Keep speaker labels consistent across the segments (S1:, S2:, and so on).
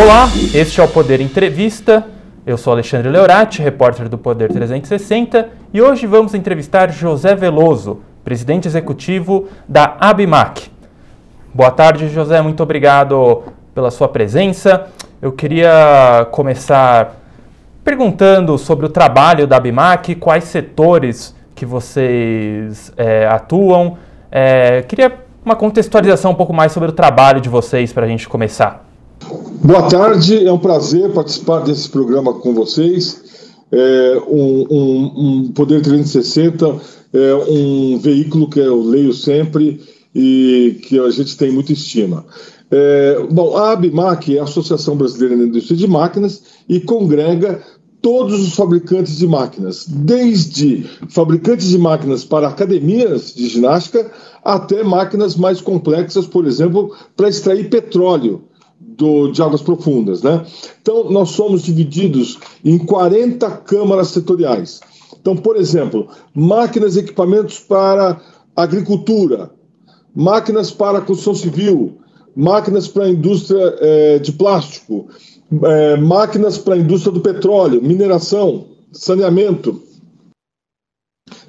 S1: Olá, este é o Poder Entrevista. Eu sou Alexandre Leorati, repórter do Poder 360, e hoje vamos entrevistar José Veloso, presidente executivo da Abimac. Boa tarde, José, muito obrigado pela sua presença. Eu queria começar perguntando sobre o trabalho da Abimac, quais setores que vocês é, atuam. É, queria uma contextualização um pouco mais sobre o trabalho de vocês para a gente começar.
S2: Boa tarde, é um prazer participar desse programa com vocês. É um, um, um Poder 360 é um veículo que eu leio sempre e que a gente tem muita estima. É, bom, a ABMAC é a Associação Brasileira da Indústria de Máquinas e congrega todos os fabricantes de máquinas, desde fabricantes de máquinas para academias de ginástica até máquinas mais complexas, por exemplo, para extrair petróleo do, de águas profundas. Né? Então, nós somos divididos em 40 câmaras setoriais. Então, por exemplo, máquinas e equipamentos para agricultura, máquinas para construção civil, máquinas para a indústria é, de plástico, é, máquinas para a indústria do petróleo, mineração, saneamento.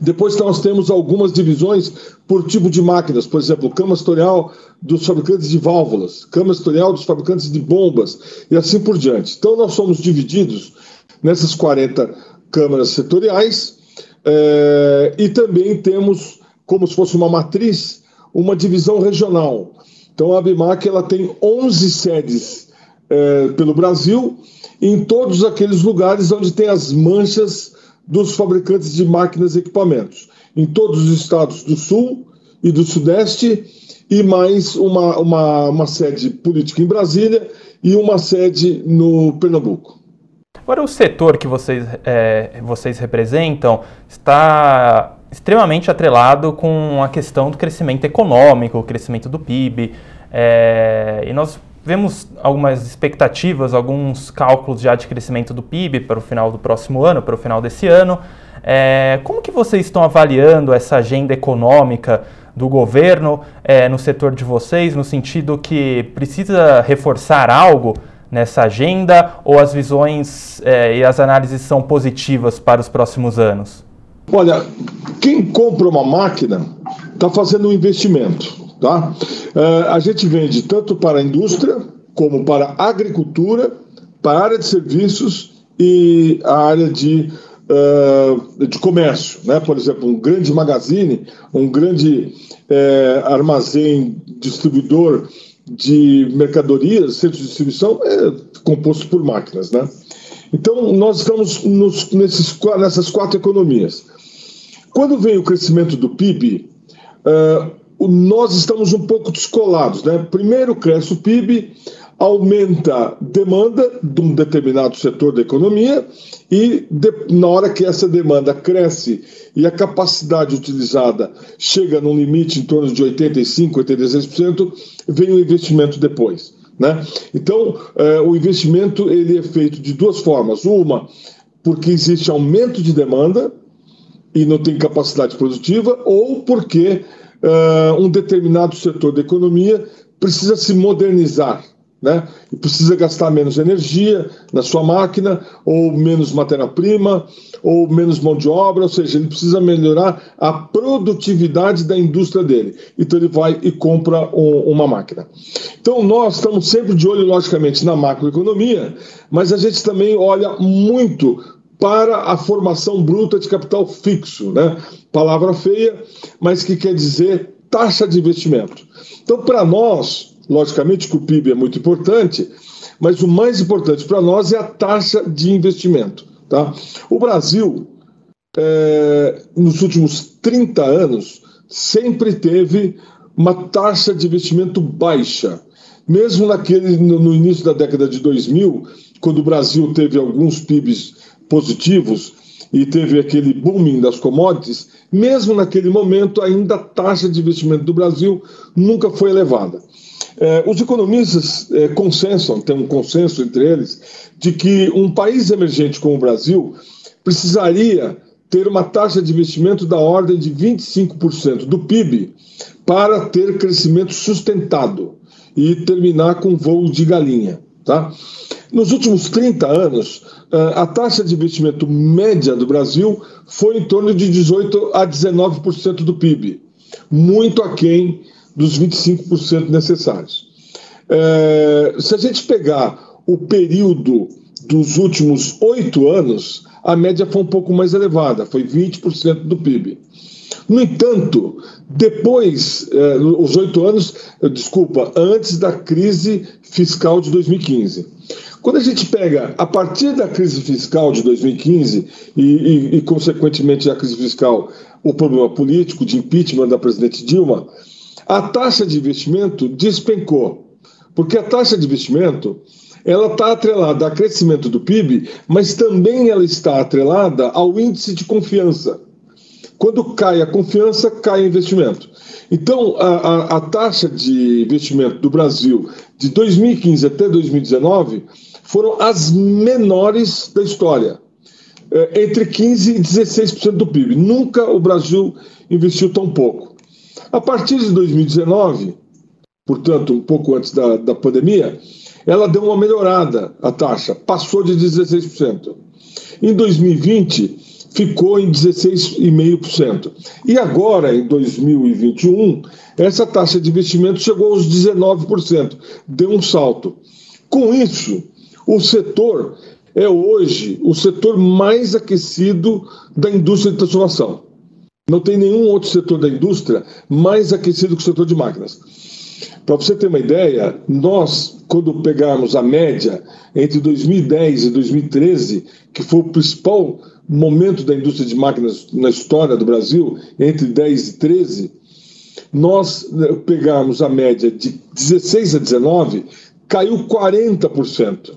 S2: Depois nós temos algumas divisões por tipo de máquinas, por exemplo, cama setorial dos fabricantes de válvulas, cama setorial dos fabricantes de bombas e assim por diante. Então nós somos divididos nessas 40 câmaras setoriais é, e também temos, como se fosse uma matriz, uma divisão regional. Então a Abimac ela tem 11 sedes é, pelo Brasil, em todos aqueles lugares onde tem as manchas dos fabricantes de máquinas e equipamentos, em todos os estados do Sul e do Sudeste, e mais uma, uma, uma sede política em Brasília e uma sede no Pernambuco.
S1: Agora, o setor que vocês, é, vocês representam está extremamente atrelado com a questão do crescimento econômico, o crescimento do PIB. É, e nós vemos algumas expectativas, alguns cálculos já de crescimento do PIB para o final do próximo ano, para o final desse ano. É, como que vocês estão avaliando essa agenda econômica do governo é, no setor de vocês, no sentido que precisa reforçar algo nessa agenda ou as visões é, e as análises são positivas para os próximos anos?
S2: Olha, quem compra uma máquina está fazendo um investimento. Tá? Uh, a gente vende tanto para a indústria, como para a agricultura, para a área de serviços e a área de, uh, de comércio. Né? Por exemplo, um grande magazine, um grande uh, armazém distribuidor de mercadorias, centro de distribuição, é composto por máquinas. Né? Então, nós estamos nos, nesses, nessas quatro economias. Quando vem o crescimento do PIB, nós estamos um pouco descolados. Né? Primeiro cresce o PIB, aumenta demanda de um determinado setor da economia e de, na hora que essa demanda cresce e a capacidade utilizada chega num limite em torno de 85%, 86%, vem o investimento depois. Né? Então, é, o investimento ele é feito de duas formas. Uma, porque existe aumento de demanda e não tem capacidade produtiva, ou porque uh, um determinado setor da economia precisa se modernizar, né? E precisa gastar menos energia na sua máquina, ou menos matéria-prima, ou menos mão de obra, ou seja, ele precisa melhorar a produtividade da indústria dele. Então ele vai e compra um, uma máquina. Então nós estamos sempre de olho, logicamente, na macroeconomia, mas a gente também olha muito para a formação bruta de capital fixo, né? Palavra feia, mas que quer dizer taxa de investimento. Então, para nós, logicamente que o PIB é muito importante, mas o mais importante para nós é a taxa de investimento. Tá? O Brasil, é, nos últimos 30 anos, sempre teve uma taxa de investimento baixa. Mesmo naquele, no, no início da década de 2000, quando o Brasil teve alguns PIBs positivos e teve aquele booming das commodities, mesmo naquele momento, ainda a taxa de investimento do Brasil nunca foi elevada. É, os economistas é, consensam, tem um consenso entre eles, de que um país emergente como o Brasil precisaria ter uma taxa de investimento da ordem de 25% do PIB para ter crescimento sustentado e terminar com voo de galinha. Tá? Nos últimos 30 anos, eh, a taxa de investimento média do Brasil foi em torno de 18 a 19% do PIB, muito aquém dos 25% necessários. É, se a gente pegar o período dos últimos oito anos, a média foi um pouco mais elevada, foi 20% do PIB. No entanto, depois, eh, os oito anos, desculpa, antes da crise fiscal de 2015. Quando a gente pega a partir da crise fiscal de 2015 e, e, e consequentemente, a crise fiscal, o problema político de impeachment da presidente Dilma, a taxa de investimento despencou. Porque a taxa de investimento ela está atrelada ao crescimento do PIB, mas também ela está atrelada ao índice de confiança. Quando cai a confiança, cai o investimento. Então, a, a, a taxa de investimento do Brasil de 2015 até 2019 foram as menores da história, é, entre 15% e 16% do PIB. Nunca o Brasil investiu tão pouco. A partir de 2019, portanto, um pouco antes da, da pandemia, ela deu uma melhorada, a taxa, passou de 16%. Em 2020, ficou em 16,5%. E agora, em 2021, essa taxa de investimento chegou aos 19%, deu um salto. Com isso, o setor é hoje o setor mais aquecido da indústria de transformação. Não tem nenhum outro setor da indústria mais aquecido que o setor de máquinas. Para você ter uma ideia, nós, quando pegarmos a média entre 2010 e 2013, que foi o principal momento da indústria de máquinas na história do Brasil, entre 10 e 13, nós né, pegarmos a média de 16 a 19, caiu 40%.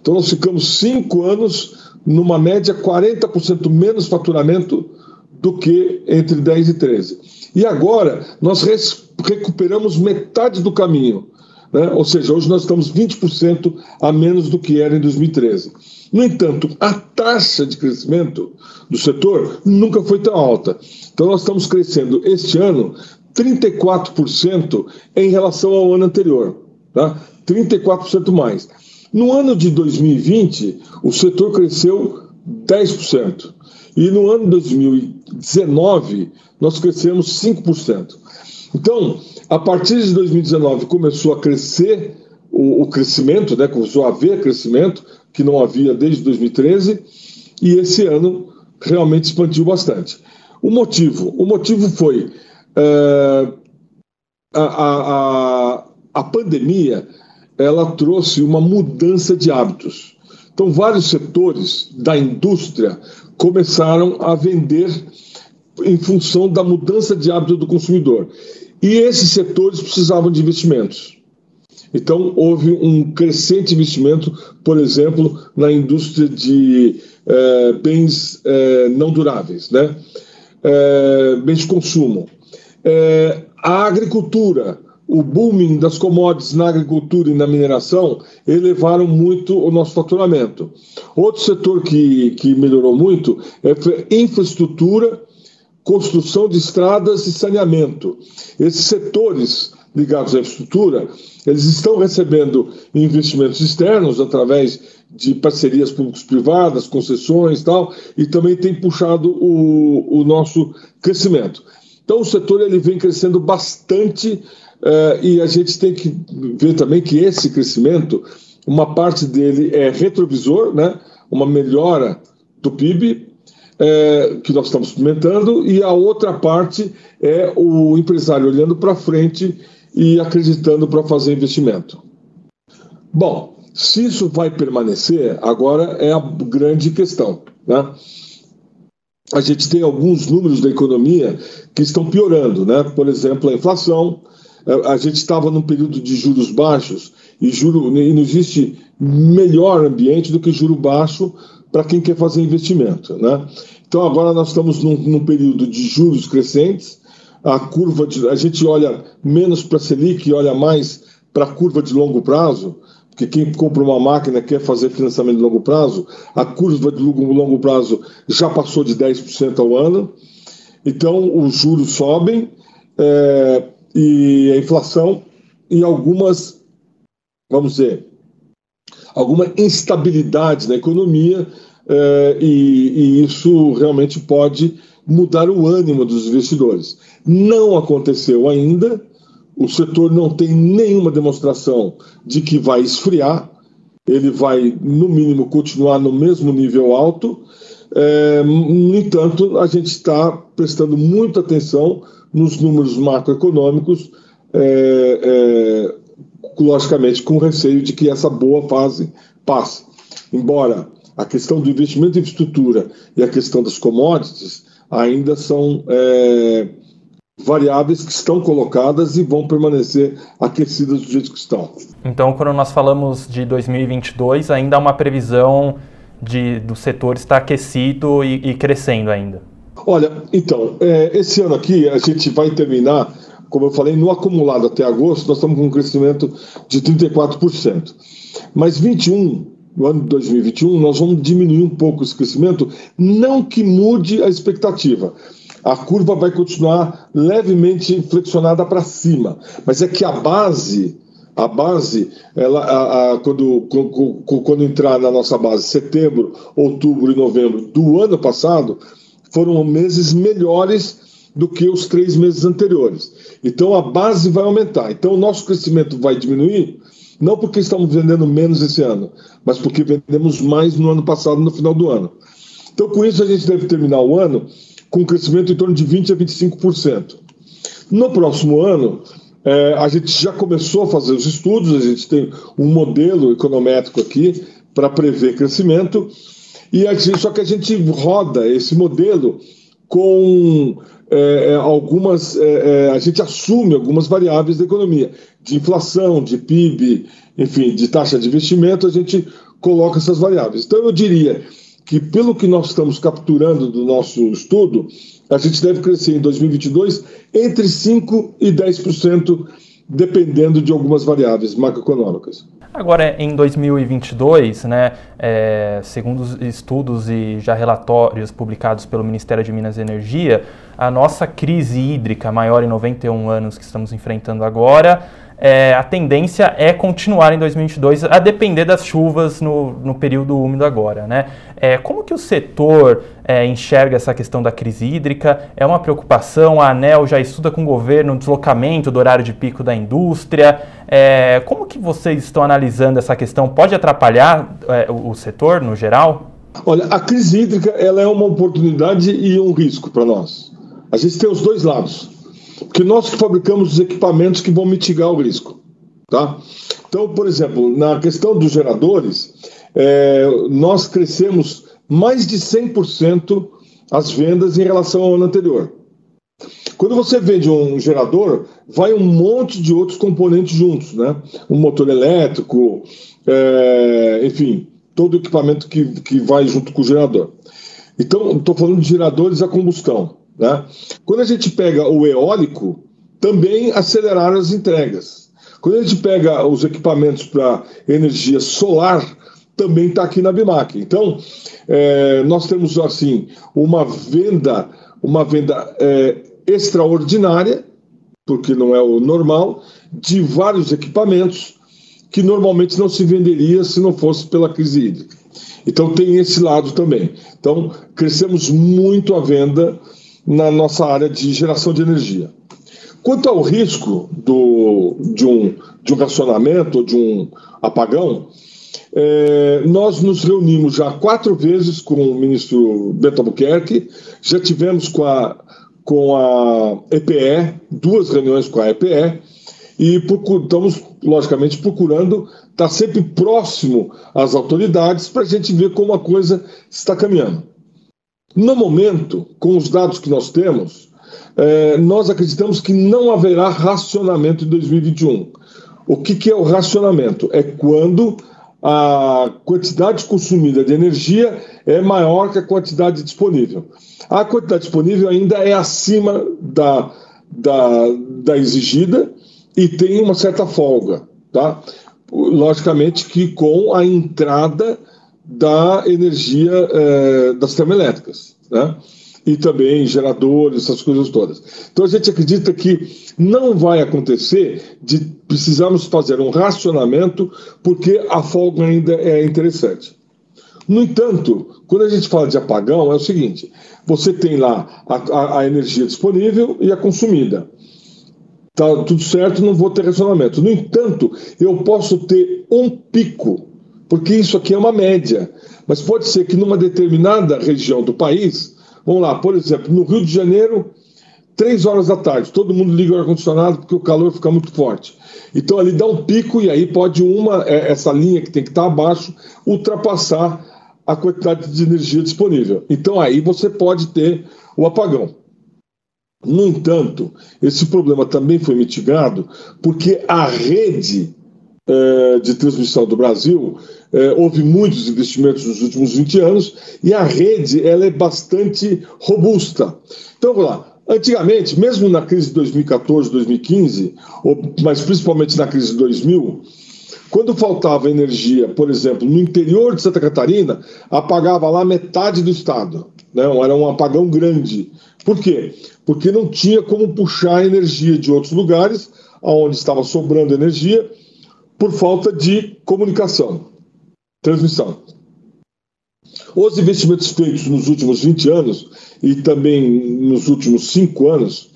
S2: Então nós ficamos cinco anos numa média 40% menos faturamento do que entre 10 e 13. E agora nós recuperamos metade do caminho. Né? Ou seja, hoje nós estamos 20% a menos do que era em 2013. No entanto, a taxa de crescimento do setor nunca foi tão alta. Então, nós estamos crescendo este ano 34% em relação ao ano anterior. Tá? 34% mais. No ano de 2020, o setor cresceu 10%. E no ano de 2019, nós crescemos 5%. Então, a partir de 2019 começou a crescer o, o, crescimento, né? começou a haver crescimento, que não havia desde 2013, e esse ano realmente expandiu bastante. O motivo? O motivo foi é, a, a, a pandemia ela trouxe uma mudança de hábitos. Então, vários setores da indústria começaram a vender em função da mudança de hábito do consumidor. E esses setores precisavam de investimentos. Então, houve um crescente investimento, por exemplo, na indústria de eh, bens eh, não duráveis, né? Eh, bens de consumo. a agricultura, o booming das commodities na agricultura e na mineração elevaram muito o nosso faturamento. Outro setor que, que melhorou muito é infraestrutura construção de estradas e saneamento. Esses setores ligados à infraestrutura, eles estão recebendo investimentos externos através de parcerias públicos-privadas, concessões e tal, e também tem puxado o, o nosso crescimento. Então o setor ele vem crescendo bastante uh, e a gente tem que ver também que esse crescimento, uma parte dele é retrovisor, né? uma melhora do PIB, é, que nós estamos experimentando, e a outra parte é o empresário olhando para frente e acreditando para fazer investimento. Bom, se isso vai permanecer, agora é a grande questão. Né? A gente tem alguns números da economia que estão piorando, né? por exemplo, a inflação. É, a gente estava num período de juros baixos e, juro, e não existe melhor ambiente do que juro baixo para quem quer fazer investimento. Né? Então agora nós estamos num, num período de juros crescentes, a curva de, a gente olha menos para a Selic e olha mais para a curva de longo prazo, porque quem compra uma máquina quer fazer financiamento de longo prazo, a curva de longo prazo já passou de 10% ao ano, então os juros sobem é, e a inflação e algumas, vamos dizer, alguma instabilidade na economia é, e, e isso realmente pode mudar o ânimo dos investidores. Não aconteceu ainda, o setor não tem nenhuma demonstração de que vai esfriar, ele vai, no mínimo, continuar no mesmo nível alto. É, no entanto, a gente está prestando muita atenção nos números macroeconômicos, é, é, logicamente com receio de que essa boa fase passe. Embora a questão do investimento em infraestrutura e a questão das commodities ainda são é, variáveis que estão colocadas e vão permanecer aquecidas do jeito que estão.
S1: Então, quando nós falamos de 2022, ainda há uma previsão de, do setor estar aquecido e, e crescendo ainda?
S2: Olha, então, é, esse ano aqui a gente vai terminar, como eu falei, no acumulado até agosto, nós estamos com um crescimento de 34%. Mas 21, no ano de 2021, nós vamos diminuir um pouco esse crescimento, não que mude a expectativa, a curva vai continuar levemente flexionada para cima, mas é que a base, a base, ela, a, a, quando, quando, entrar na nossa base setembro, outubro e novembro do ano passado, foram meses melhores do que os três meses anteriores. Então a base vai aumentar. Então o nosso crescimento vai diminuir, não porque estamos vendendo menos esse ano, mas porque vendemos mais no ano passado, no final do ano. Então com isso a gente deve terminar o ano com crescimento em torno de 20% a 25%. No próximo ano, é, a gente já começou a fazer os estudos, a gente tem um modelo econométrico aqui para prever crescimento, e gente, só que a gente roda esse modelo com é, é algumas. É, é, a gente assume algumas variáveis da economia, de inflação, de PIB, enfim, de taxa de investimento, a gente coloca essas variáveis. Então, eu diria que, pelo que nós estamos capturando do nosso estudo, a gente deve crescer em 2022 entre 5% e 10%, dependendo de algumas variáveis macroeconômicas.
S1: Agora, em 2022, né, é, segundo os estudos e já relatórios publicados pelo Ministério de Minas e Energia, a nossa crise hídrica maior em 91 anos que estamos enfrentando agora é, a tendência é continuar em 2022, a depender das chuvas no, no período úmido agora. Né? É, como que o setor é, enxerga essa questão da crise hídrica? É uma preocupação? A ANEL já estuda com o governo o deslocamento do horário de pico da indústria? É, como que vocês estão analisando essa questão? Pode atrapalhar é, o, o setor no geral?
S2: Olha, a crise hídrica ela é uma oportunidade e um risco para nós. A gente tem os dois lados porque nós que fabricamos os equipamentos que vão mitigar o risco. Tá? Então, por exemplo, na questão dos geradores, é, nós crescemos mais de 100% as vendas em relação ao ano anterior. Quando você vende um gerador, vai um monte de outros componentes juntos, né? Um motor elétrico, é, enfim, todo o equipamento que, que vai junto com o gerador. Então, estou falando de geradores a combustão. Né? Quando a gente pega o eólico, também aceleraram as entregas. Quando a gente pega os equipamentos para energia solar, também está aqui na Bimac. Então, é, nós temos assim uma venda, uma venda é, extraordinária, porque não é o normal, de vários equipamentos que normalmente não se venderia se não fosse pela crise hídrica. Então tem esse lado também. Então crescemos muito a venda na nossa área de geração de energia. Quanto ao risco do, de, um, de um racionamento de um apagão, é, nós nos reunimos já quatro vezes com o ministro Beto Albuquerque, já tivemos com a, com a EPE, duas reuniões com a EPE, e procur, estamos, logicamente, procurando estar sempre próximo às autoridades para a gente ver como a coisa está caminhando. No momento, com os dados que nós temos, é, nós acreditamos que não haverá racionamento em 2021. O que, que é o racionamento? É quando a quantidade consumida de energia é maior que a quantidade disponível. A quantidade disponível ainda é acima da, da, da exigida e tem uma certa folga, tá? Logicamente que com a entrada da energia é, das termoelétricas. Né? e também geradores, essas coisas todas. Então a gente acredita que não vai acontecer de precisarmos fazer um racionamento porque a folga ainda é interessante. No entanto, quando a gente fala de apagão, é o seguinte: você tem lá a, a, a energia disponível e a consumida. Tá tudo certo, não vou ter racionamento. No entanto, eu posso ter um pico, porque isso aqui é uma média. Mas pode ser que numa determinada região do país Vamos lá, por exemplo, no Rio de Janeiro, três horas da tarde, todo mundo liga o ar-condicionado porque o calor fica muito forte. Então ali dá um pico e aí pode uma, é, essa linha que tem que estar abaixo, ultrapassar a quantidade de energia disponível. Então aí você pode ter o apagão. No entanto, esse problema também foi mitigado porque a rede de transmissão do Brasil é, houve muitos investimentos nos últimos 20 anos e a rede ela é bastante robusta. Então, vamos lá. Antigamente, mesmo na crise de 2014, 2015, ou, mas principalmente na crise de 2000, quando faltava energia, por exemplo, no interior de Santa Catarina, apagava lá metade do estado. Né? Era um apagão grande. Por quê? Porque não tinha como puxar energia de outros lugares, onde estava sobrando energia, por falta de comunicação transmissão. Os investimentos feitos nos últimos 20 anos e também nos últimos 5 anos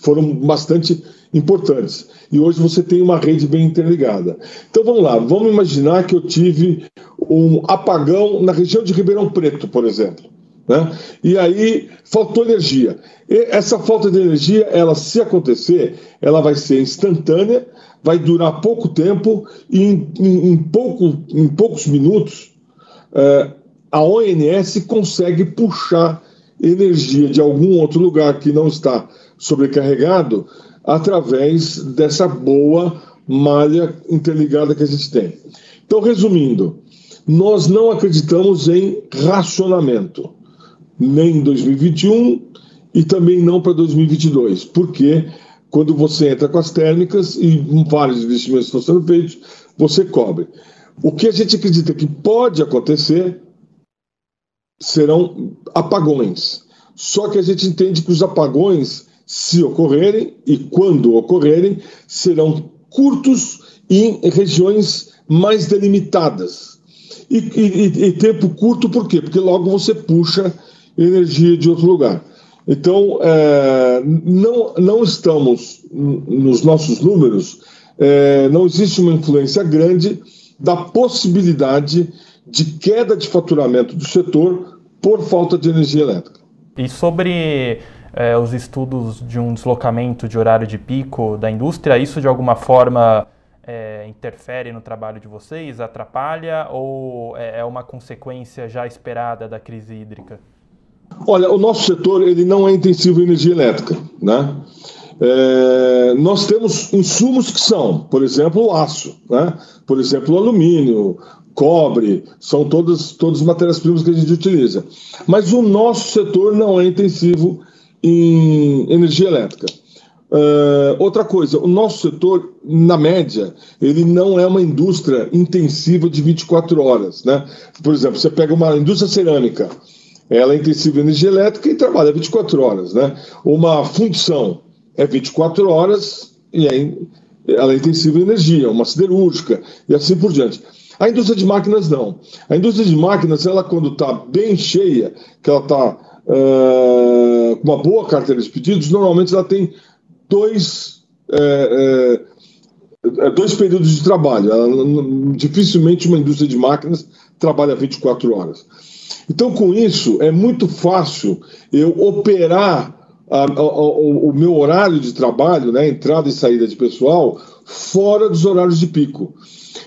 S2: foram bastante importantes. E hoje você tem uma rede bem interligada. Então vamos lá, vamos imaginar que eu tive um apagão na região de Ribeirão Preto, por exemplo. Né? E aí faltou energia. E essa falta de energia, ela se acontecer, ela vai ser instantânea vai durar pouco tempo e em, em, em, pouco, em poucos minutos é, a ONS consegue puxar energia de algum outro lugar que não está sobrecarregado através dessa boa malha interligada que a gente tem. Então, resumindo, nós não acreditamos em racionamento, nem em 2021 e também não para 2022. Por quê? Quando você entra com as térmicas e vários investimentos estão sendo feitos, você cobre. O que a gente acredita que pode acontecer serão apagões. Só que a gente entende que os apagões, se ocorrerem e quando ocorrerem, serão curtos em regiões mais delimitadas. E, e, e tempo curto por quê? Porque logo você puxa energia de outro lugar. Então, é, não, não estamos nos nossos números, é, não existe uma influência grande da possibilidade de queda de faturamento do setor por falta de energia elétrica.
S1: E sobre é, os estudos de um deslocamento de horário de pico da indústria, isso de alguma forma é, interfere no trabalho de vocês, atrapalha ou é, é uma consequência já esperada da crise hídrica?
S2: Olha, o nosso setor ele não é intensivo em energia elétrica, né? É, nós temos insumos que são, por exemplo, o aço, né? por exemplo, o alumínio, cobre, são todas, todas matérias-primas que a gente utiliza. Mas o nosso setor não é intensivo em energia elétrica. Uh, outra coisa, o nosso setor, na média, ele não é uma indústria intensiva de 24 horas. Né? Por exemplo, você pega uma indústria cerâmica, ela é intensiva em energia elétrica e trabalha 24 horas. Né? Uma função é 24 horas e aí ela é intensiva em energia, uma siderúrgica e assim por diante. A indústria de máquinas não. A indústria de máquinas, ela quando está bem cheia, que ela está uh, com uma boa carteira de pedidos, normalmente ela tem dois, é, é, dois períodos de trabalho. Dificilmente uma indústria de máquinas trabalha 24 horas. Então, com isso, é muito fácil eu operar a, a, o, o, meu horário de trabalho, né, entrada e saída de pessoal, fora dos horários de pico.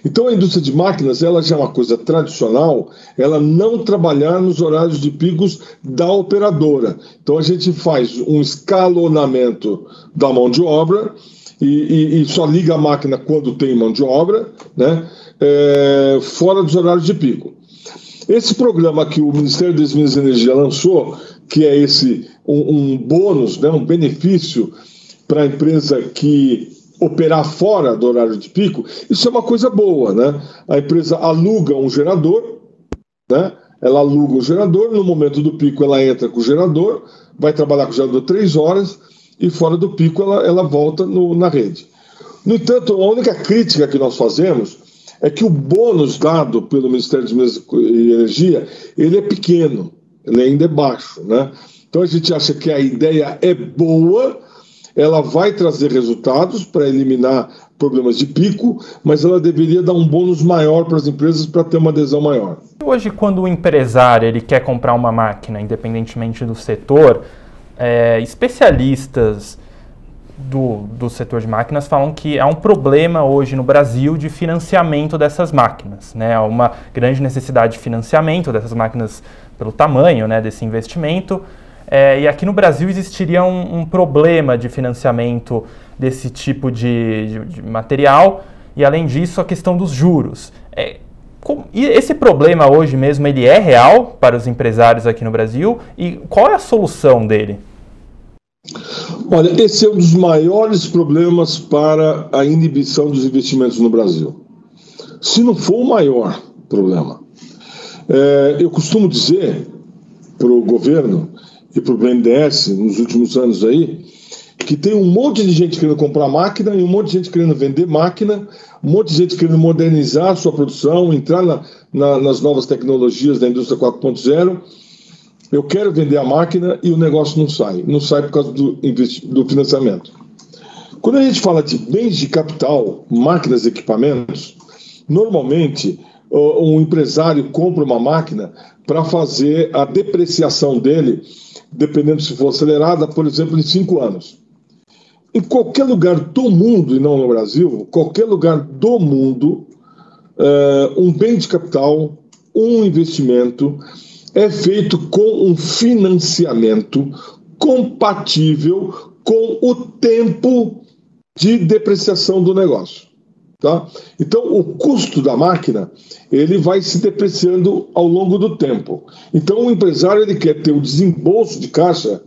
S2: Então, a indústria de máquinas, ela já é uma coisa tradicional, ela não trabalhar nos horários de picos da operadora. Então, a gente faz um escalonamento da mão de obra e, e, e só liga a máquina quando tem mão de obra, né, é, fora dos horários de pico. Esse programa que o Ministério das Minas e Energia lançou, que é esse um, um bônus, né, um benefício para a empresa que operar fora do horário de pico, isso é uma coisa boa, né? A empresa aluga um gerador, né? ela aluga o gerador, no momento do pico ela entra com o gerador, vai trabalhar com o gerador três horas e fora do pico ela, ela volta no, na rede. No entanto, a única crítica que nós fazemos é que o bônus dado pelo Ministério de Minas e Energia ele é pequeno, ele ainda é baixo, né? Então a gente acha que a ideia é boa, ela vai trazer resultados para eliminar problemas de pico, mas ela deveria dar um bônus maior para as empresas para ter uma adesão maior.
S1: Hoje, quando o empresário ele quer comprar uma máquina, independentemente do setor, é, especialistas do, do setor de máquinas falam que há um problema hoje no Brasil de financiamento dessas máquinas. Né? Há uma grande necessidade de financiamento dessas máquinas pelo tamanho né, desse investimento. É, e aqui no Brasil existiria um, um, problema de financiamento desse tipo de, de, de, material e, além disso, a questão dos juros. É, com, e esse problema hoje mesmo ele é real para os empresários aqui no Brasil e qual é a solução dele?
S2: Olha, esse é um dos maiores problemas para a inibição dos investimentos no Brasil. Se não for o maior problema. É, eu costumo dizer para o governo e para o BNDES nos últimos anos aí, que tem um monte de gente querendo comprar máquina e um monte de gente querendo vender máquina, um monte de gente querendo modernizar a sua produção, entrar na, na, nas novas tecnologias da indústria 4.0. Eu quero vender a máquina e o negócio não sai. Não sai por causa do, do financiamento. Quando a gente fala de bens de capital, máquinas e equipamentos, normalmente um empresário compra uma máquina para fazer a depreciação dele dependendo se for acelerada, por exemplo, em cinco anos. Em qualquer lugar do mundo, e não no Brasil, qualquer lugar do mundo, uh, um bem de capital, um investimento, é feito com um financiamento compatível com o tempo de depreciação do negócio. Tá? Então, o custo da máquina ele vai se depreciando ao longo do tempo. Então, o empresário ele quer ter o desembolso de caixa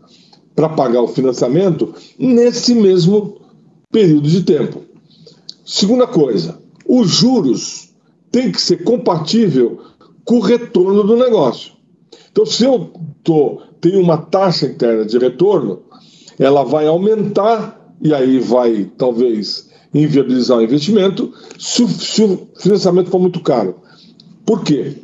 S2: para pagar o financiamento nesse mesmo período de tempo. Segunda coisa, os juros têm que ser compatível com o retorno do negócio. Então, se eu tô, tenho uma taxa interna de retorno, ela vai aumentar e aí vai talvez inviabilizar o investimento se se o financiamento for muito caro. Por quê?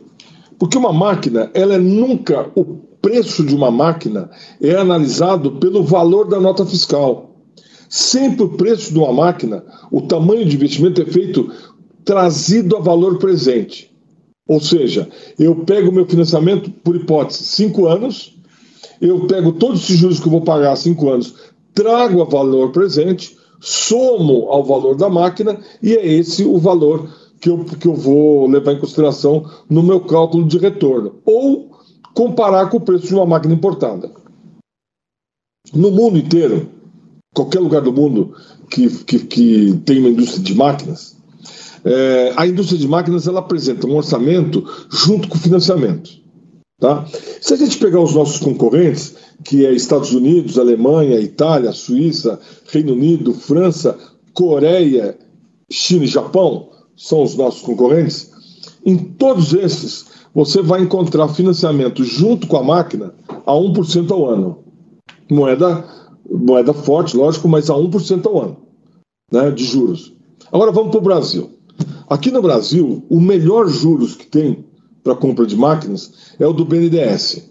S2: Porque uma máquina, ela é nunca o preço de uma máquina é analisado pelo valor da nota fiscal. Sempre o preço de uma máquina, o tamanho de investimento é feito trazido a valor presente. Ou seja, eu pego meu financiamento, por hipótese, cinco anos, eu pego todos os juros que eu vou pagar cinco anos, trago a valor presente, somo ao valor da máquina e é esse o valor que eu, que eu vou levar em consideração no meu cálculo de retorno. Ou comparar com o preço de uma máquina importada. No mundo inteiro, qualquer lugar do mundo que, que, que tem uma indústria de máquinas, é, a indústria de máquinas ela apresenta um orçamento junto com o financiamento. Tá? Se a gente pegar os nossos concorrentes, que é Estados Unidos, Alemanha, Itália, Suíça, Reino Unido, França, Coreia, China e Japão, são os nossos concorrentes, em todos esses você vai encontrar financiamento junto com a máquina a 1% ao ano. Moeda, moeda forte, lógico, mas a 1% ao ano né, de juros. Agora vamos para o Brasil. Aqui no Brasil, o melhor juros que tem para compra de máquinas é o do BNDES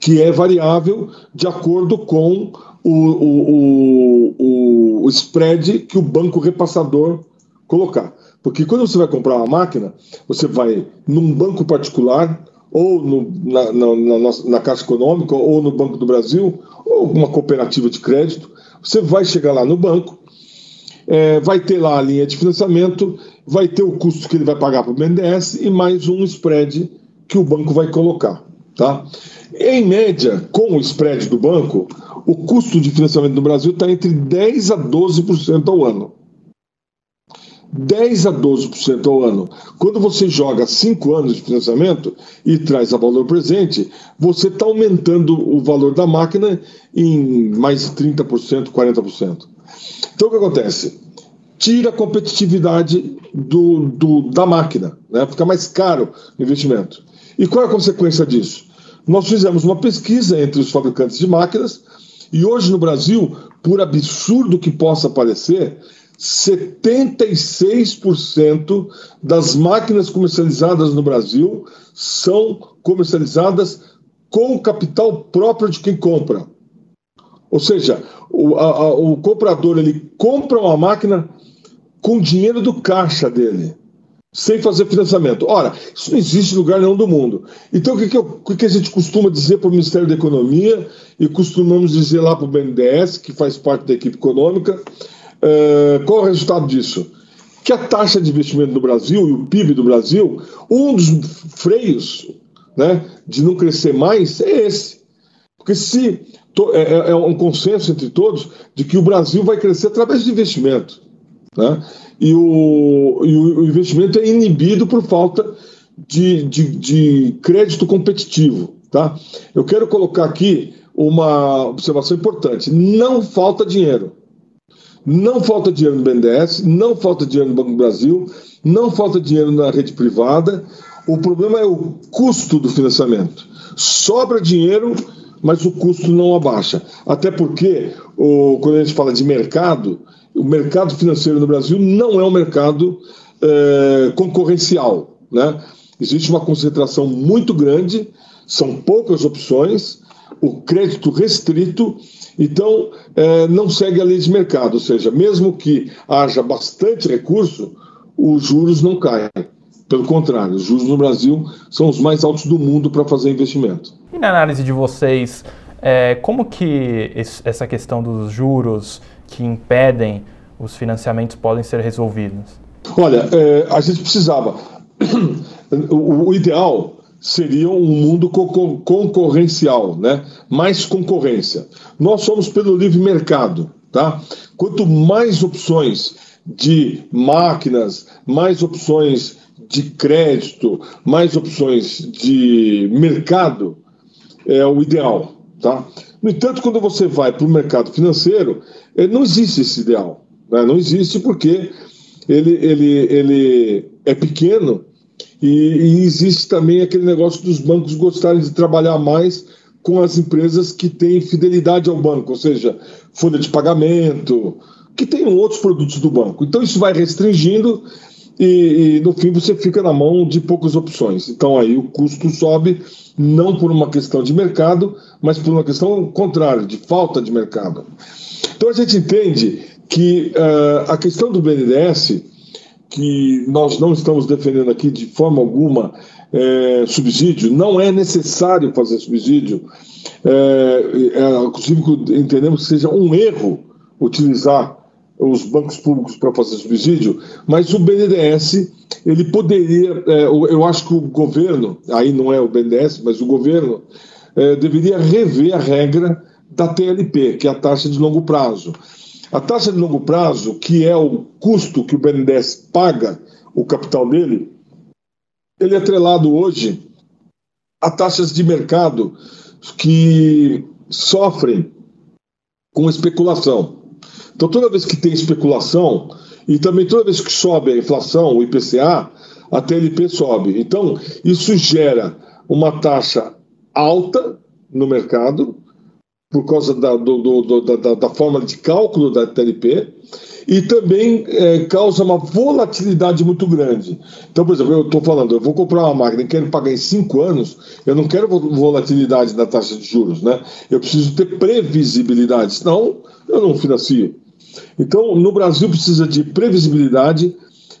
S2: que é variável de acordo com o, o, o, o spread que o banco repassador colocar. Porque quando você vai comprar uma máquina, você vai num banco particular, ou no, na, na, na, na, Caixa Econômica, ou no Banco do Brasil, ou uma cooperativa de crédito, você vai chegar lá no banco, é, vai ter lá a linha de financiamento, vai ter o custo que ele vai pagar para o BNDES e mais um spread que o banco vai colocar. Tá? Em média, com o spread do banco, o custo de financiamento no Brasil está entre 10% a 12% ao ano. 10 a 12% ao ano. Quando você joga 5 anos de financiamento e traz a valor presente, você está aumentando o valor da máquina em mais de 30%, 40%. Então o que acontece? Tira a competitividade do, do da máquina, né? fica mais caro o investimento. E qual é a consequência disso? Nós fizemos uma pesquisa entre os fabricantes de máquinas e hoje no Brasil, por absurdo que possa parecer, 76% das máquinas comercializadas no Brasil são comercializadas com o capital próprio de quem compra. Ou seja, o, a, o comprador ele compra uma máquina com dinheiro do caixa dele, sem fazer financiamento. Ora, isso não existe em lugar nenhum do mundo. Então, o que, que, eu, o que a gente costuma dizer para o Ministério da Economia e costumamos dizer lá para o BNDES, que faz parte da equipe econômica, uh, qual é o resultado disso? Que a taxa de investimento no Brasil e o PIB do Brasil, um dos freios né, de não crescer mais é esse. Porque se é, é, é um consenso entre todos de que o Brasil vai crescer através de investimento. Né? E, o, e o investimento é inibido por falta de, de, de crédito competitivo. Tá? Eu quero colocar aqui uma observação importante: não falta dinheiro. Não falta dinheiro no BNDES, não falta dinheiro no Banco do Brasil, não falta dinheiro na rede privada. O problema é o custo do financiamento. Sobra dinheiro, mas o custo não abaixa. Até porque, o, quando a gente fala de mercado, o mercado financeiro no Brasil não é um mercado é, concorrencial. Né? Existe uma concentração muito grande, são poucas opções, o crédito restrito, então é, não segue a lei de mercado, ou seja, mesmo que haja bastante recurso, os juros não caem. Pelo contrário, os juros no Brasil são os mais altos do mundo para fazer investimento.
S1: E na análise de vocês, é, como que essa questão dos juros que impedem os financiamentos podem ser resolvidos?
S2: Olha, é, a gente precisava. o, o ideal seria um mundo co concorrencial, né? mais concorrência. Nós somos pelo livre mercado. Tá? Quanto mais opções de máquinas, mais opções de crédito, mais opções de mercado, é o ideal. Tá? No entanto, quando você vai para o mercado financeiro, é, não existe esse ideal. Né? Não existe porque ele, ele, ele é pequeno e, e, existe também aquele negócio dos bancos gostarem de trabalhar mais com as empresas que têm fidelidade ao banco, ou seja, folha de pagamento, que tem outros produtos do banco. Então isso vai restringindo e, e, no fim você fica na mão de poucas opções. Então aí o custo sobe não por uma questão de mercado, mas por uma questão contrária, de falta de mercado. Então a gente entende que uh, a questão do BNDES que nós não estamos defendendo aqui de forma alguma é, subsídio, não é necessário fazer subsídio. É, é, inclusive, entendemos que seja um erro utilizar os bancos públicos para fazer subsídio, mas o BNDES ele poderia, é, eu acho que o governo, aí não é o BNDES, mas o governo é, deveria rever a regra da TLP, que é a taxa de longo prazo. A taxa de longo prazo, que é o custo que o BNDES paga o capital dele, ele é atrelado hoje a taxas de mercado que sofrem com especulação. Então, toda vez que tem especulação, e também toda vez que sobe a inflação, o IPCA, a TLP sobe. Então, isso gera uma taxa alta no mercado, por causa da, do, do, da, da, forma de cálculo da TLP, e também é, causa uma volatilidade muito grande. Então, por exemplo, eu estou falando, eu vou comprar uma máquina e quero pagar em cinco anos, eu não quero volatilidade na taxa de juros, né? Eu preciso ter previsibilidade, senão eu não financio. Então, no Brasil precisa de previsibilidade,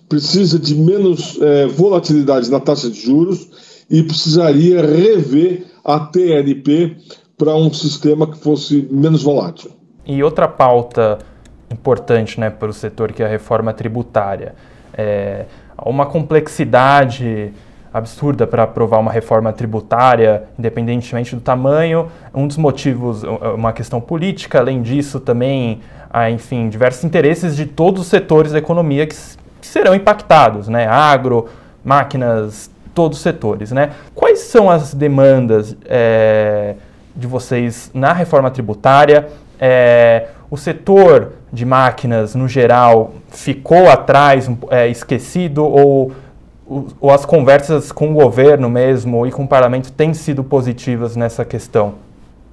S2: precisa de menos é, volatilidade na taxa de juros e precisaria rever a TLP para um sistema que fosse menos volátil.
S1: E outra pauta importante né, para o setor, que é a reforma tributária. É uma complexidade absurda para aprovar uma reforma tributária, independentemente do tamanho. Um dos motivos, uma questão política, além disso, também, há, enfim, diversos interesses de todos os setores da economia que, que serão impactados, né? Agro, máquinas, todos os setores, né? Quais são as demandas é, de vocês na reforma tributária. É, o setor de máquinas, no geral, ficou atrás, é, esquecido ou ou as conversas com o governo mesmo e com o parlamento têm sido positivas nessa questão?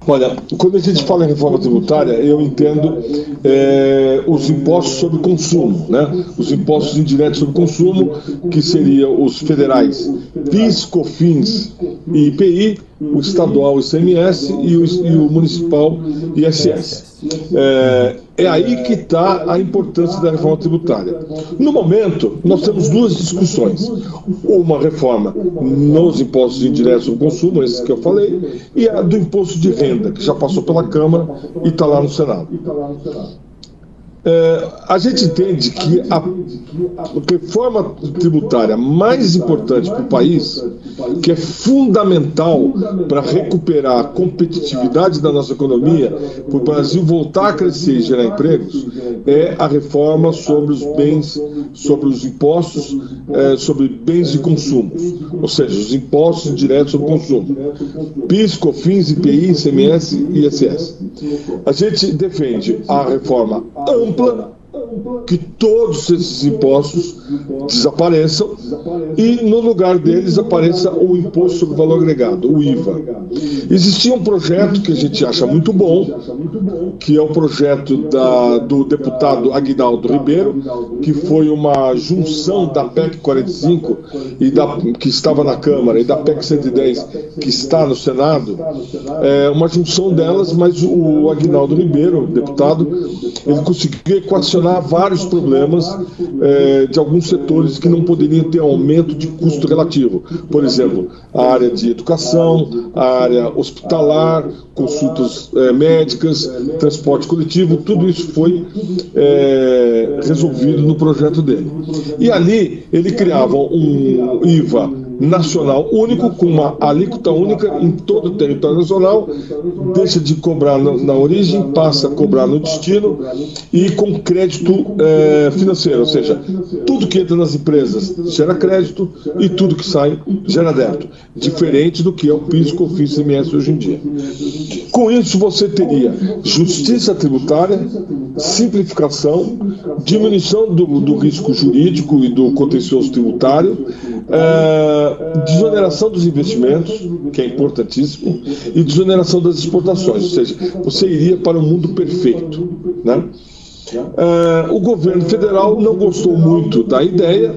S2: Olha, quando a gente fala em reforma tributária, eu entendo é, os impostos sobre consumo, né? os impostos indiretos sobre consumo, que seriam os federais PIS, COFINS e IPI, o estadual ICMS e o, e o municipal ISS. É, é aí que está a importância da reforma tributária. No momento, nós temos duas discussões. Uma reforma nos impostos indiretos do consumo, esse que eu falei, e a do imposto de renda, que já passou pela Câmara e está lá no Senado. É, a gente entende que a reforma tributária mais importante para o país, que é fundamental para recuperar a competitividade da nossa economia, para o Brasil voltar a crescer e gerar empregos, é a reforma sobre os bens, sobre os impostos, é, sobre bens de consumo, ou seja, os impostos diretos sobre consumo. PIS, COFINS, IPI, ICMS e ISS. A gente defende a reforma ampla que todos esses impostos desapareçam e no lugar deles apareça o imposto sobre valor agregado, o IVA. Existia um projeto que a gente acha muito bom, que é o projeto da, do deputado Aguinaldo Ribeiro, que foi uma junção da PEC 45 e da, que estava na Câmara e da PEC 110 que está no Senado, é uma junção delas, mas o Aguinaldo Ribeiro, deputado, ele conseguiu equacionar vários problemas é, de alguns setores que não poderiam ter aumento de custo relativo. Por exemplo, a área de educação, a área hospitalar, consultas é, médicas, transporte coletivo, tudo isso foi é, resolvido no projeto dele. E ali ele criava um IVA nacional único, com uma alíquota única em todo o território nacional, deixa de cobrar na, na origem, passa a cobrar no destino e com crédito é, financeiro, ou seja, tudo que entra nas empresas gera crédito e tudo que sai gera débito, diferente do que é o PIS, COFINS e CMS hoje em dia. Com isso, você teria justiça tributária, simplificação, diminuição do, do risco jurídico e do contencioso tributário, é, desoneração dos investimentos, que é importantíssimo, e desoneração das exportações, ou seja, você iria para um mundo perfeito. Né? Uh, o governo federal não gostou muito da ideia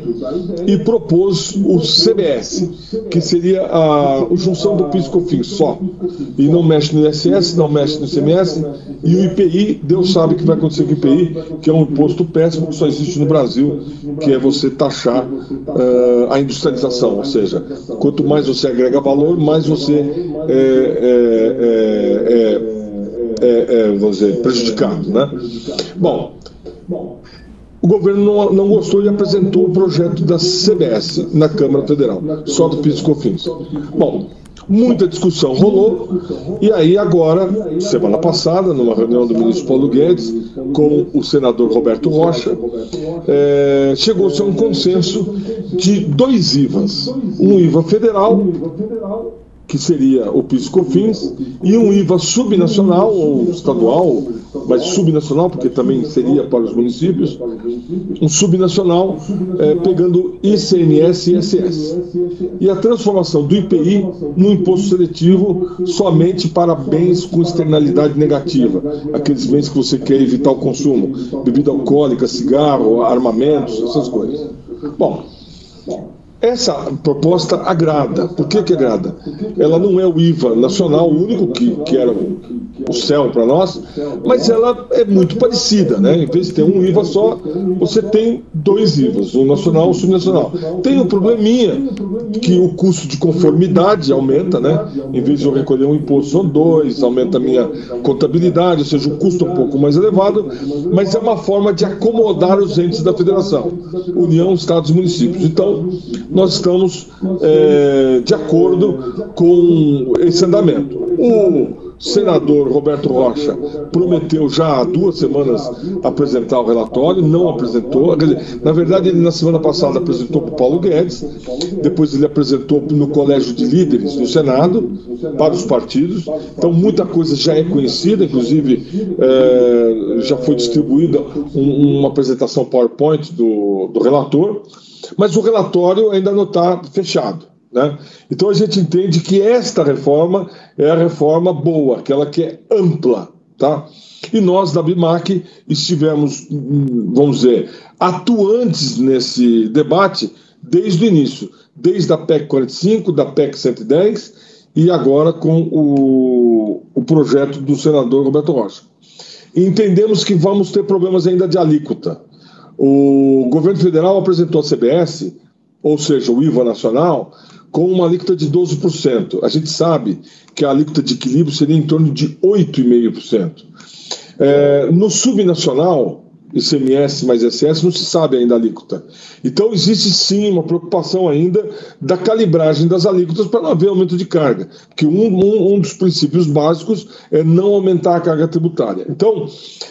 S2: e propôs o CBS, que seria a, junção do PIS COFINS só. E não mexe no ISS, não mexe no ICMS. E o IPI, Deus sabe que vai acontecer com o IPI, que é um imposto péssimo que só existe no Brasil, que é você taxar uh, a industrialização. Ou seja, quanto mais você agrega valor, mais você é, é, é, é é, vamos dizer, prejudicado. Né? Bom, o governo não, não gostou e apresentou o projeto da CBS na Câmara Federal, só do PIS e COFINS. Bom, muita discussão rolou, e aí agora, semana passada, numa reunião do ministro Paulo Guedes com o senador Roberto Rocha, é, chegou-se a um consenso de dois IVAs, um IVA federal que seria o PIS/COFINS, e um IVA subnacional ou estadual, mas subnacional porque também seria para os municípios, um subnacional é, pegando ICMS e ISS. E a transformação do IPI no imposto seletivo somente para bens com externalidade negativa, aqueles bens que você quer evitar o consumo, bebida alcoólica, cigarro, armamentos, essas coisas. Bom, essa proposta agrada. Por que, que agrada? Ela não é o IVA nacional, o único que, que era o, céu para nós, mas ela é muito parecida. Né? Em vez de ter um IVA só, você tem dois IVAs, o nacional e o subnacional. Tem um probleminha que o custo de conformidade aumenta, né? em vez de eu recolher um imposto, são dois, aumenta a minha contabilidade, ou seja, o custo é um pouco mais elevado, mas é uma forma de acomodar os entes da federação, União, Estados e municípios. Então, nós estamos é, de acordo com esse andamento. O senador Roberto Rocha prometeu já há duas semanas apresentar o relatório, não apresentou. Na verdade, ele na semana passada apresentou para o Paulo Guedes, depois ele apresentou no Colégio de Líderes no Senado, para os partidos. Então, muita coisa já é conhecida, inclusive é, já foi distribuída um, uma apresentação PowerPoint do, do relator. Mas o relatório ainda não está fechado. Né? Então a gente entende que esta reforma é a reforma boa, aquela que é ampla. Tá? E nós, da BIMAC, estivemos, vamos dizer, atuantes nesse debate desde o início, desde a PEC 45, da PEC 110 e agora com o, o projeto do senador Roberto Rocha. Entendemos que vamos ter problemas ainda de alíquota. O governo federal apresentou a CBS, ou seja, o IVA nacional, com uma alíquota de 12%. A gente sabe que a alíquota de equilíbrio seria em torno de 8,5%. É, no subnacional, ICMS mais ISS, não se sabe ainda a alíquota. Então, existe sim uma preocupação ainda da calibragem das alíquotas para não haver aumento de carga, porque um, um, um, dos princípios básicos é não aumentar a carga tributária. Então,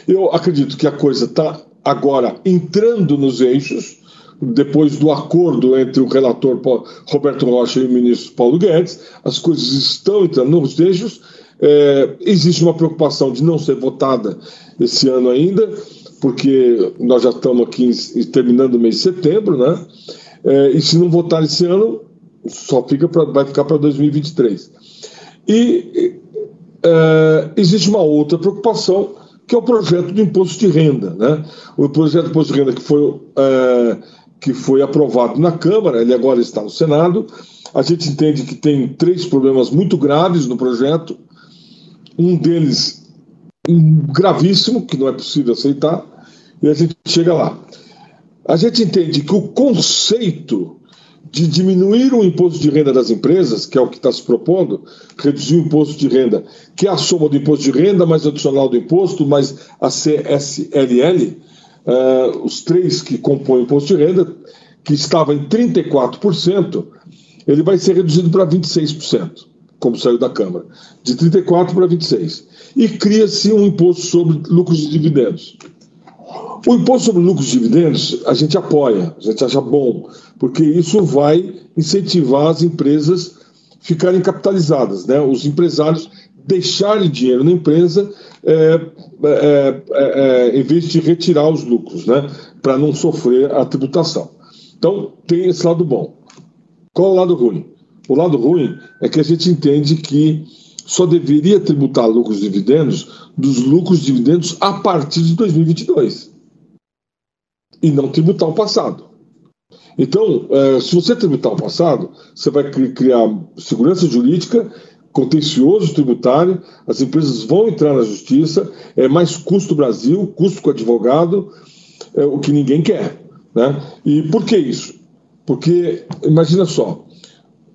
S2: eu acredito que a coisa está agora entrando nos eixos, depois do acordo entre o relator Roberto Rocha e o ministro Paulo Guedes, as coisas estão entrando nos eixos. É, existe uma preocupação de não ser votada esse ano ainda, porque nós já estamos aqui terminando o mês de setembro, né? É, e se não votar esse ano, só fica pra, vai ficar para 2023. E é, existe uma outra preocupação, que é o projeto do imposto de renda. Né? O projeto do imposto de renda que foi é, que foi aprovado na Câmara, ele agora está no Senado. A gente entende que tem três problemas muito graves no projeto. Um deles gravíssimo, que não é possível aceitar, e a gente chega lá. A gente entende que o conceito de diminuir o imposto de renda das empresas, que é o que está se propondo, reduzir o imposto de renda, que é a soma do imposto de renda mais adicional do imposto, mais a CSLL, uh, os três que compõem o imposto de renda, que estava em 34%, ele vai ser reduzido para 26%, como saiu da Câmara, de 34% para 26%. E cria-se um imposto sobre lucros e dividendos. O imposto sobre lucros e dividendos a gente apoia, a gente acha bom, porque isso vai incentivar as empresas ficarem capitalizadas, né? os empresários deixarem dinheiro na empresa é, é, é, é, em vez de retirar os lucros, né? para não sofrer a tributação. Então, tem esse lado bom. Qual é o lado ruim? O lado ruim é que a gente entende que só deveria tributar lucros e dividendos dos lucros e dividendos a partir de 2022 e não tributar o passado. Então, é, se você tributar o passado, você vai criar segurança jurídica contencioso tributário, as empresas vão entrar na justiça, é mais custo Brasil, custo com advogado, é o que ninguém quer. Né? E por que isso? Porque, imagina só,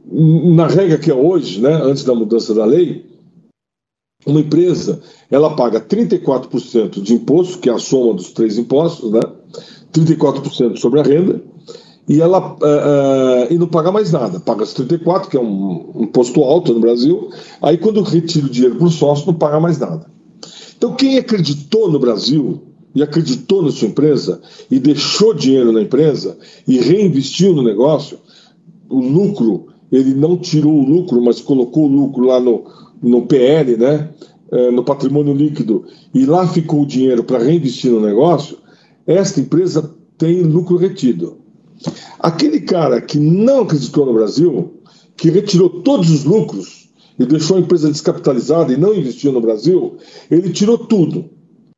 S2: na regra que é hoje, né, antes da mudança da lei, uma empresa ela paga 34% de imposto, que é a soma dos três impostos, né, 34% sobre a renda, e ela uh, uh, e não paga mais nada, paga os 34, que é um, imposto alto no Brasil, aí quando retira o dinheiro para o sócio, não paga mais nada. Então, quem acreditou no Brasil e acreditou na sua empresa e deixou dinheiro na empresa e reinvestiu no negócio, o lucro, ele não tirou o lucro, mas colocou o lucro lá no, no PL, né, uh, no patrimônio líquido, e lá ficou o dinheiro para reinvestir no negócio, esta empresa tem lucro retido. Aquele cara que não acreditou no Brasil, que retirou todos os lucros e deixou a empresa descapitalizada e não investiu no Brasil, ele tirou tudo.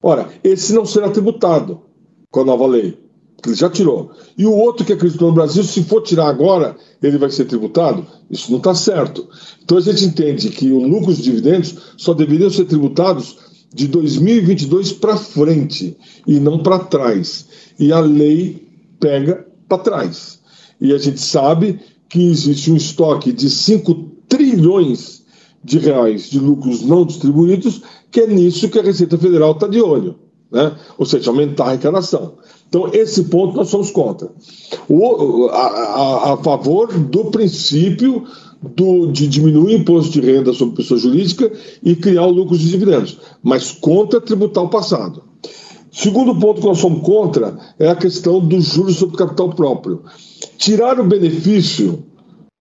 S2: Ora, esse não será tributado com a nova lei, que ele já tirou. E o outro que acreditou no Brasil, se for tirar agora, ele vai ser tributado? Isso não está certo. Então a gente entende que os lucros e dividendos só deveriam ser tributados de 2022 para frente e não para trás. E a lei pega para trás. E a gente sabe que existe um estoque de 5 trilhões de reais de lucros não distribuídos, que é nisso que a Receita Federal está de olho. Né? Ou seja, aumentar a arrecadação. Então, esse ponto nós somos contra. O, a, a, a, favor do princípio do, de diminuir o imposto de renda sobre pessoa jurídica e criar o lucro de dividendos, mas contra tributar o passado. Segundo ponto que nós somos contra é a questão dos juros sobre capital próprio. Tirar o benefício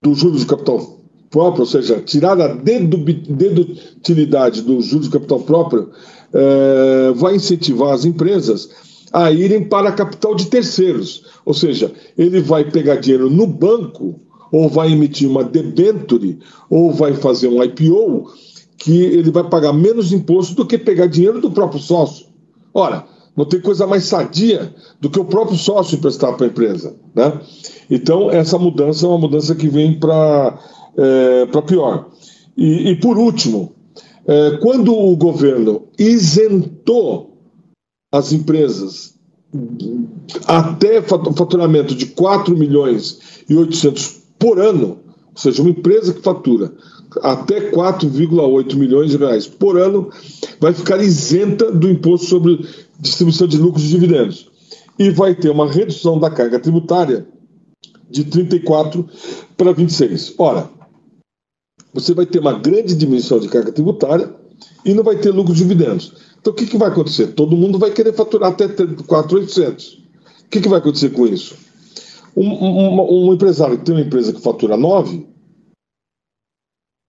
S2: dos juros de capital próprio, ou seja, tirar a dedutilidade dos juros de capital próprio, é, vai incentivar as empresas a irem para capital de terceiros. Ou seja, ele vai pegar dinheiro no banco, ou vai emitir uma debenture, ou vai fazer um IPO, que ele vai pagar menos imposto do que pegar dinheiro do próprio sócio. Ora, não tem coisa mais sadia do que o próprio sócio emprestar para a empresa. Né? Então, essa mudança é uma mudança que vem para é, pior. E, e, por último, é, quando o governo isentou as empresas até faturamento de 4 milhões e 800 por ano, ou seja, uma empresa que fatura até 4,8 milhões de reais por ano vai ficar isenta do imposto sobre distribuição de lucros e dividendos. E vai ter uma redução da carga tributária de 34 para 26. Ora, você vai ter uma grande diminuição de carga tributária e não vai ter lucros e dividendos. Então o que, que vai acontecer? Todo mundo vai querer faturar até 4,800. O que, que vai acontecer com isso? Um, um, um empresário que tem uma empresa que fatura 9,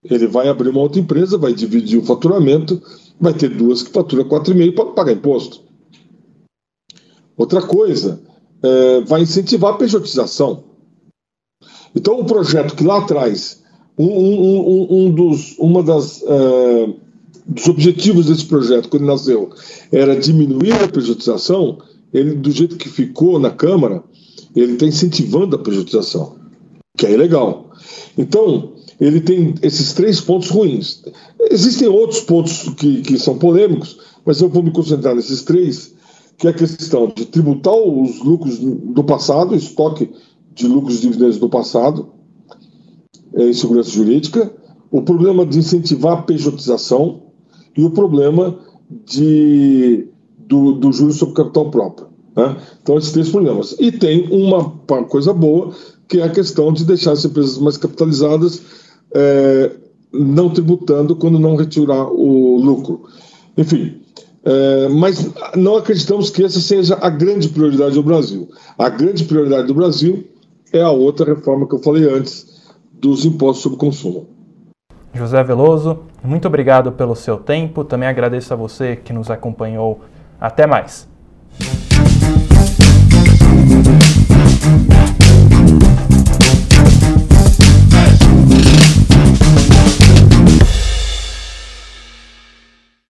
S2: ele vai abrir uma outra empresa, vai dividir o faturamento, vai ter duas que fatura 4,5 para pagar imposto. Outra coisa, é, vai incentivar a pejotização. Então, o projeto que lá atrás, um, um, um dos, uma das, uh, dos objetivos desse projeto, quando nasceu, era diminuir a pejotização, ele, do jeito que ficou na Câmara, ele está incentivando a pejotização, que é legal. Então, ele tem esses três pontos ruins. Existem outros pontos que, que são polêmicos, mas eu vou me concentrar nesses três, que é a questão de tributar os lucros do passado, estoque de lucros e dividendos do passado, é, em segurança jurídica, o problema de incentivar a pejotização e o problema de, do, do juros sobre capital próprio. Né? Então, esses três problemas. E tem uma coisa boa, que é a questão de deixar as empresas mais capitalizadas é, não tributando quando não retirar o lucro. Enfim, é, mas não acreditamos que essa seja a grande prioridade do Brasil. A grande prioridade do Brasil é a outra reforma que eu falei antes, dos impostos sobre consumo.
S1: José Veloso, muito obrigado pelo seu tempo. Também agradeço a você que nos acompanhou. Até mais.